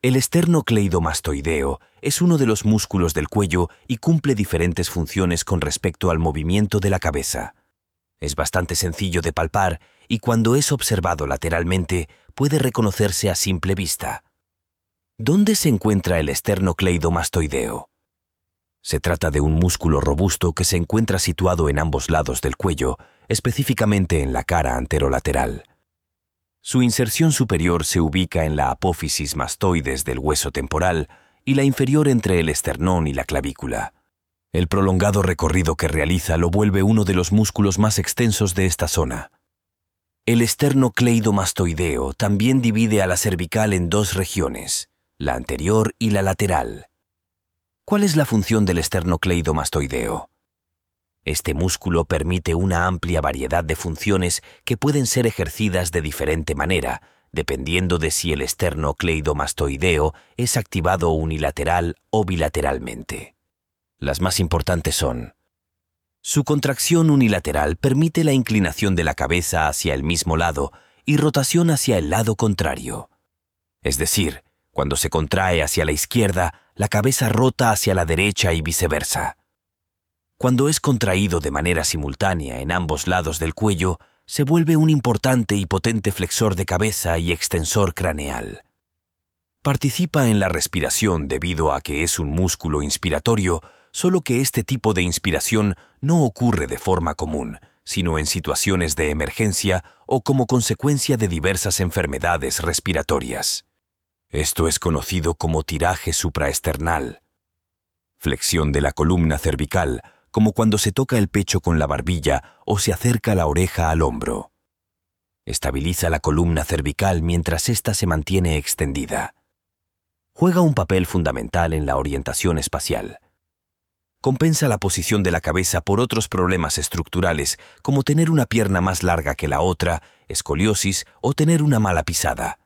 El esternocleidomastoideo es uno de los músculos del cuello y cumple diferentes funciones con respecto al movimiento de la cabeza. Es bastante sencillo de palpar y cuando es observado lateralmente puede reconocerse a simple vista. ¿Dónde se encuentra el esternocleidomastoideo? Se trata de un músculo robusto que se encuentra situado en ambos lados del cuello, específicamente en la cara anterolateral. Su inserción superior se ubica en la apófisis mastoides del hueso temporal y la inferior entre el esternón y la clavícula. El prolongado recorrido que realiza lo vuelve uno de los músculos más extensos de esta zona. El esternocleidomastoideo también divide a la cervical en dos regiones, la anterior y la lateral. ¿Cuál es la función del esternocleidomastoideo? Este músculo permite una amplia variedad de funciones que pueden ser ejercidas de diferente manera, dependiendo de si el esternocleidomastoideo es activado unilateral o bilateralmente. Las más importantes son su contracción unilateral permite la inclinación de la cabeza hacia el mismo lado y rotación hacia el lado contrario. Es decir, cuando se contrae hacia la izquierda, la cabeza rota hacia la derecha y viceversa. Cuando es contraído de manera simultánea en ambos lados del cuello, se vuelve un importante y potente flexor de cabeza y extensor craneal. Participa en la respiración debido a que es un músculo inspiratorio, solo que este tipo de inspiración no ocurre de forma común, sino en situaciones de emergencia o como consecuencia de diversas enfermedades respiratorias. Esto es conocido como tiraje supraesternal. Flexión de la columna cervical, como cuando se toca el pecho con la barbilla o se acerca la oreja al hombro. Estabiliza la columna cervical mientras ésta se mantiene extendida. Juega un papel fundamental en la orientación espacial. Compensa la posición de la cabeza por otros problemas estructurales, como tener una pierna más larga que la otra, escoliosis o tener una mala pisada.